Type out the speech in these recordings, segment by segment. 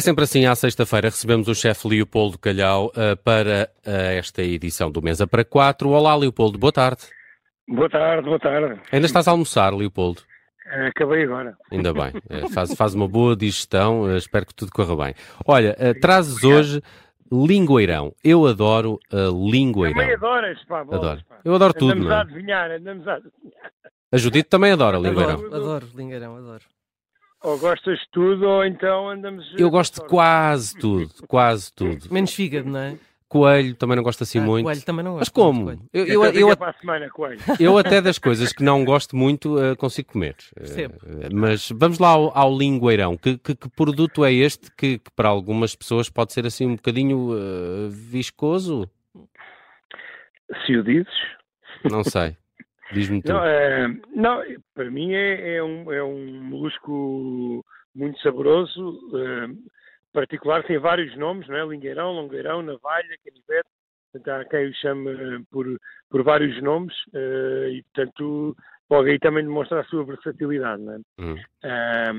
É sempre assim, à sexta-feira recebemos o chefe Leopoldo Calhau uh, para uh, esta edição do Mesa para Quatro. Olá, Leopoldo, boa tarde. Boa tarde, boa tarde. Ainda estás a almoçar, Leopoldo? Uh, acabei agora. Ainda bem, faz, faz uma boa digestão, espero que tudo corra bem. Olha, trazes hoje lingueirão. Eu adoro uh, lingueirão. Também adoras, pá. Bolas, adoro. Pá. Eu adoro tudo, andamos não é? a adivinhar, andamos a adivinhar. A Judite também adora lingueirão. Adoro, adoro lingueirão, adoro. Ou gostas de tudo, ou então andamos... Eu gosto de quase tudo, quase tudo. Menos fígado, não é? Coelho também não gosto assim Ah, muito. Coelho também não gosto. Mas como? Eu, Eu, eu, eu, para a semana, coelho. eu até das coisas que não gosto muito uh, consigo comer. Percebo. Uh, mas vamos lá ao, ao lingueirão. Que, que, que produto é este que, que para algumas pessoas pode ser assim um bocadinho uh, viscoso? Se o dizes... Não sei. Diz-me tu. Não, é, não, para mim é, é um, é um molusco muito saboroso, é, particular, tem vários nomes, não é? Lingueirão, longueirão, navalha, canivete, há quem o chame eh, por, por vários nomes eh, e, portanto, logo aí também demonstra a sua versatilidade, não é? Hum.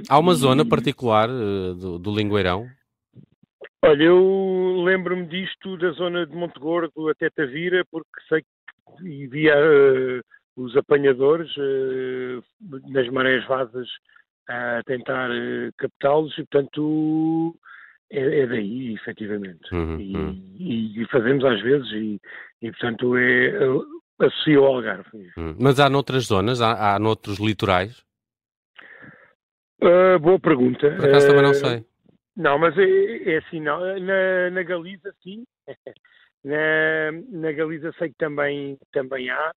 Há uma e- zona particular do, do lingueirão? Olha, eu lembro-me disto da zona de Monte Gordo até Tavira, porque sei que via os apanhadores eh, nas marés vasas a tentar eh, captá-los e, portanto, é, é daí, efetivamente. Uhum, E, uhum. e- fazemos às vezes e, e, portanto, é, eh, associa ao Algarve. Hum. Mas há noutras zonas? Há, há noutros litorais? Ah, boa pergunta. Por acaso também não Ah, sei. Não, mas é, é assim, não. Na, na Galiza, sim. Na, na Galiza sei que também, também há.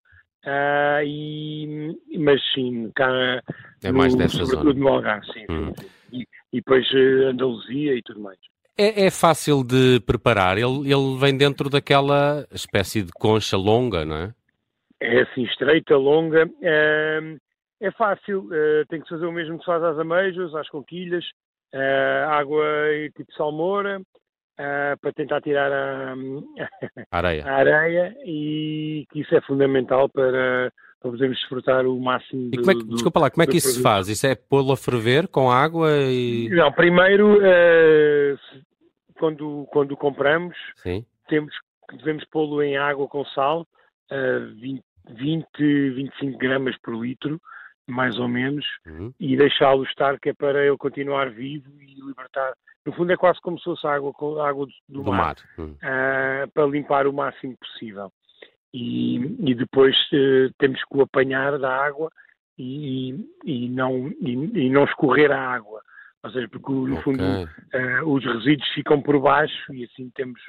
Ah, e, mas sim, cá É mais no, dessa sobretudo zona. no Algarve, sim. Hum. sim. E, e depois eh, Andaluzia e tudo mais. É, é fácil de preparar. Ele, ele vem dentro daquela espécie de concha longa, não é? É assim, estreita, longa. ah, é fácil, ah, tem que se fazer o mesmo que se faz às ameijas, às conquilhas, água e tipo salmoura, ah, para tentar tirar a, Areia. a areia e que isso é fundamental para, para podermos desfrutar o máximo E do, como é que, do- desculpa lá, como é que isso se produto. faz? Isso é pô-lo a ferver com água e. Não, primeiro, se- quando, quando compramos, Sim. temos, devemos pô-lo em água com sal, eh, 20, 20, 25 gramas por litro, mais ou menos, Uhum. e deixá-lo estar, que é para ele continuar vivo e libertar. No fundo, é quase como se fosse água, com- água do, do Do mar. mar. Hum. ah, para limpar o máximo possível. E, e depois eh, temos que o apanhar da água e, e não, e, e não escorrer a água. Ou seja, porque no Ok. fundo ah, os resíduos ficam por baixo e assim temos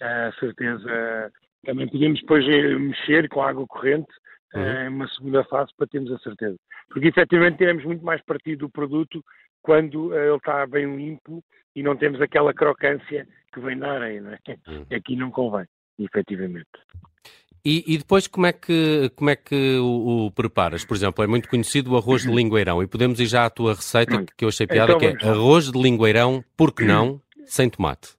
a certeza. Também podemos depois eh, mexer com a água corrente Uhum. eh, uma segunda fase para termos a certeza. Porque efetivamente teremos muito mais partido do produto quando eh, ele está bem limpo e não temos aquela crocância que vem da areia, não é? Uhum. Aqui não convém, efetivamente. E, e depois como é que, como é que o, o preparas? Por exemplo, é muito conhecido o arroz de lingueirão e podemos ir já à tua receita que eu achei piada, Então que é lá. arroz de lingueirão, por que não, sem tomate?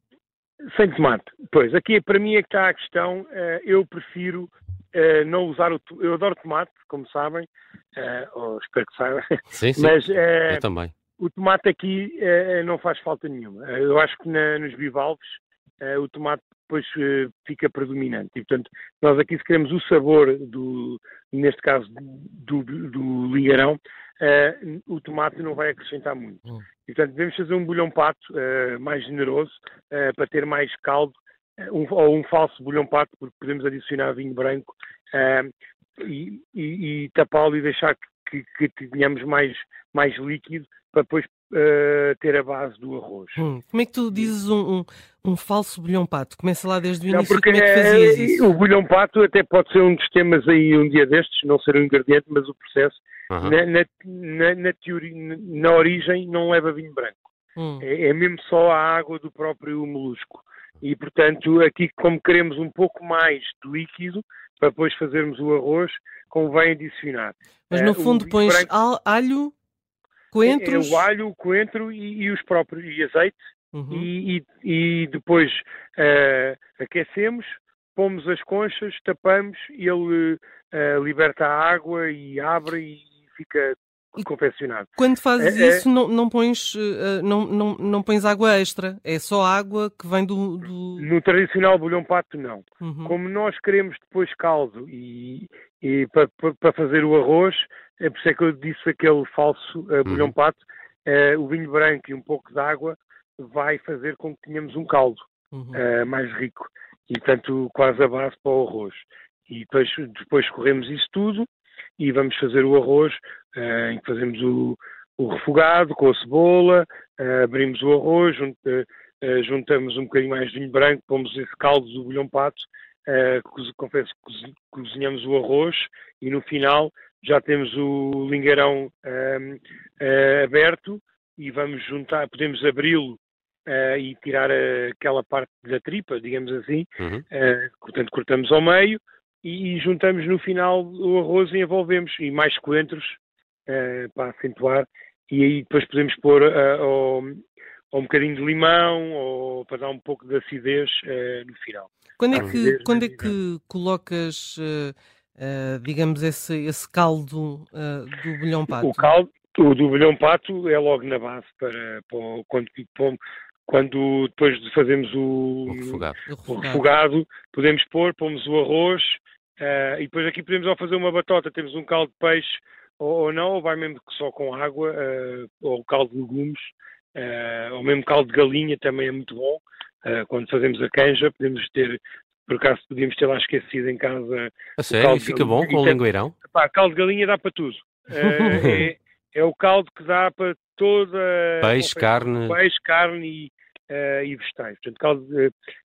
Sem tomate. Pois, aqui para mim é que está a questão. eh, eu prefiro eh, não usar o. Eu adoro tomate, como sabem, eh, ou espero que saibam, Sim, sim. mas eh, eu também. o tomate aqui não faz falta nenhuma. Eu acho que na- nos bivalves o tomate depois fica predominante. E, portanto, nós aqui se queremos o sabor do, neste caso, do, do lingueirão, eh, o tomate não vai acrescentar muito. Hum. E, portanto, devemos fazer um bolhão pato eh, mais generoso eh, para ter mais caldo, um- ou um falso bolhão pato, porque podemos adicionar vinho branco eh, e, e- e tapá-lo e deixar que, que tenhamos mais, mais líquido para depois eh, ter a base do arroz. Hum, Como é que tu dizes um, um, um falso bolhão pato? Começa lá desde o Não, início, porque como é que eh, fazias isso? o bolhão pato até pode ser um dos temas aí um dia destes, não ser um ingrediente, mas o processo, Aham. na, na, na, na teoria, na origem, não leva vinho branco. Hum, É, é mesmo só a água do próprio molusco. E, portanto, aqui, como queremos um pouco mais de líquido, para depois fazermos o arroz, convém adicionar. Mas eh, no o fundo vinho pões branco- al- alho, coentros... É o alho, o coentro e, e os próprios, e azeite, Uhum. e, e- e depois eh, aquecemos, pomos as conchas, tapamos e ele eh, liberta a água e abre e fica confeccionado. Quando fazes É- é- isso, não, não, pões, eh, não, não, não pões água extra. É só água que vem do. do... No tradicional bolhão pato, não. Uhum. Como nós queremos depois caldo e, e para fazer o arroz, é por isso é que eu disse aquele falso eh, bolhão Uhum. pato, eh, o vinho branco e um pouco de água vai fazer com que tenhamos um caldo Uhum. eh, mais rico e, portanto, quase a base para o arroz. E depois, depois corremos isso tudo e vamos fazer o arroz, eh, em que fazemos o, o refogado com a cebola, eh, abrimos o arroz, jun- eh, juntamos um bocadinho mais de vinho branco, pomos esse caldo do bolhão pato, cozi- confesso que cozi- cozinhamos o arroz e no final já temos o lingueirão ehm, eh, aberto e vamos juntar, podemos abri-lo eh, e tirar eh, aquela parte da tripa, digamos assim, Uhum. eh, portanto cortamos ao meio e, e juntamos no final o arroz e envolvemos, e mais coentros eh, para acentuar, e aí depois podemos pôr ou, ou um bocadinho de limão, ou para dar um pouco de acidez eh, no final. Quando é que, quando é que colocas, digamos, esse, esse caldo do bolhão pato? O caldo, o do bolhão pato é logo na base para, para quando, quando depois de fazermos o, O refogado. O refogado, podemos pôr, pomos o arroz eh, e depois aqui podemos ao fazer uma batota, temos um caldo de peixe ou, ou não, ou vai mesmo só com água, eh, ou caldo de legumes, eh, ou mesmo caldo de galinha também é muito bom. Quando fazemos a canja, podemos ter, por acaso podíamos ter lá esquecido em casa. A sério? caldo fica bom com o é- lingueirão? Pá, caldo de galinha dá para tudo. É, é o caldo que dá para toda. Peixe, carne. Peixe, carne e, e vegetais. Portanto, caldo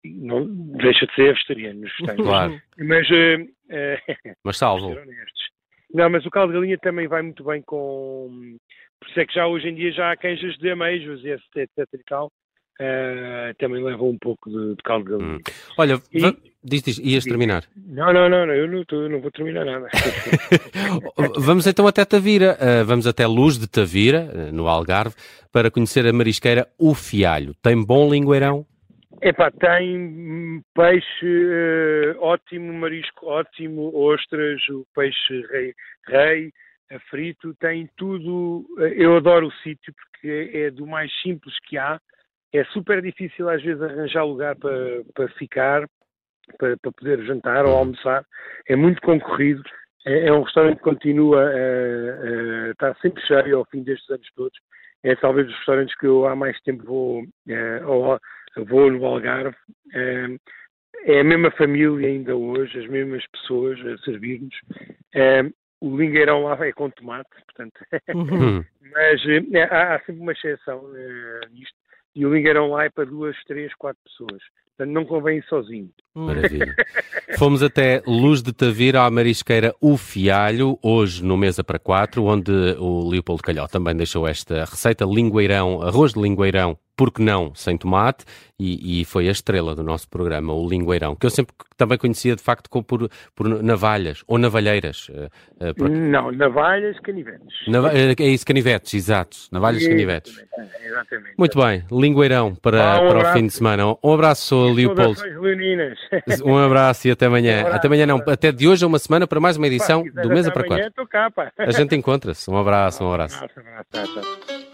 não deixa de ser vegetariano nos vegetais. Claro. Mas, eh, eh, Mas honestos. Não, mas o caldo de galinha também vai muito bem com. Por isso é que já hoje em dia já há canjas de ameijos etc, etc e tal. eh, também levam um pouco de, de caldo de galinha. Hum. Olha, E- va- diz, diz, ias terminar. Não, não, não, não, eu não, tô- não vou terminar nada. Vamos então até Tavira, uh, vamos até Luz de Tavira, uh, no Algarve, para conhecer a marisqueira O Fialho. Tem bom lingueirão? Epá, tem peixe eh, ótimo, marisco ótimo, ostras, o peixe rei, rei eh, frito, tem tudo. eh, Eu adoro o sítio porque é, é do mais simples que há. É super difícil às vezes arranjar lugar para, para ficar, para, para poder jantar ou almoçar. É muito concorrido. É, é um restaurante que continua a, a estar sempre cheio ao fim destes anos todos. É talvez dos restaurantes que eu há mais tempo vou eh, vou no Algarve. eh, É a mesma família ainda hoje, as mesmas pessoas a servir-nos. Eh, O lingueirão lá é com tomate, portanto, Uhum. Hum. mas eh, há, há sempre uma exceção eh, nisto. E o lingueirão lá é para duas, três, quatro pessoas. Portanto, não convém ir sozinho. Maravilha. Fomos até Luz de Tavira, à marisqueira O Fialho, hoje no Mesa para Quatro, onde o Leopoldo Calhau também deixou esta receita, lingueirão, arroz de lingueirão, porque não, sem tomate, e, e foi a estrela do nosso programa, o lingueirão, que eu sempre também conhecia de facto como por, por navalhas, ou navalheiras. eh, por- Não, navalhas, canivetes. Nava- eh, é isso, canivetes, exato, navalhas, canivetes. Exatamente, Exatamente. Muito bem, lingueirão para, Ah, um para o fim de semana. Um abraço, Leopoldo. Saudações leoninas. Um abraço e até amanhã. Um abraço, até amanhã não, até de hoje a uma semana para mais uma edição do Mesa para Quatro. A gente encontra-se. Um abraço, um abraço. Um abraço, um abraço.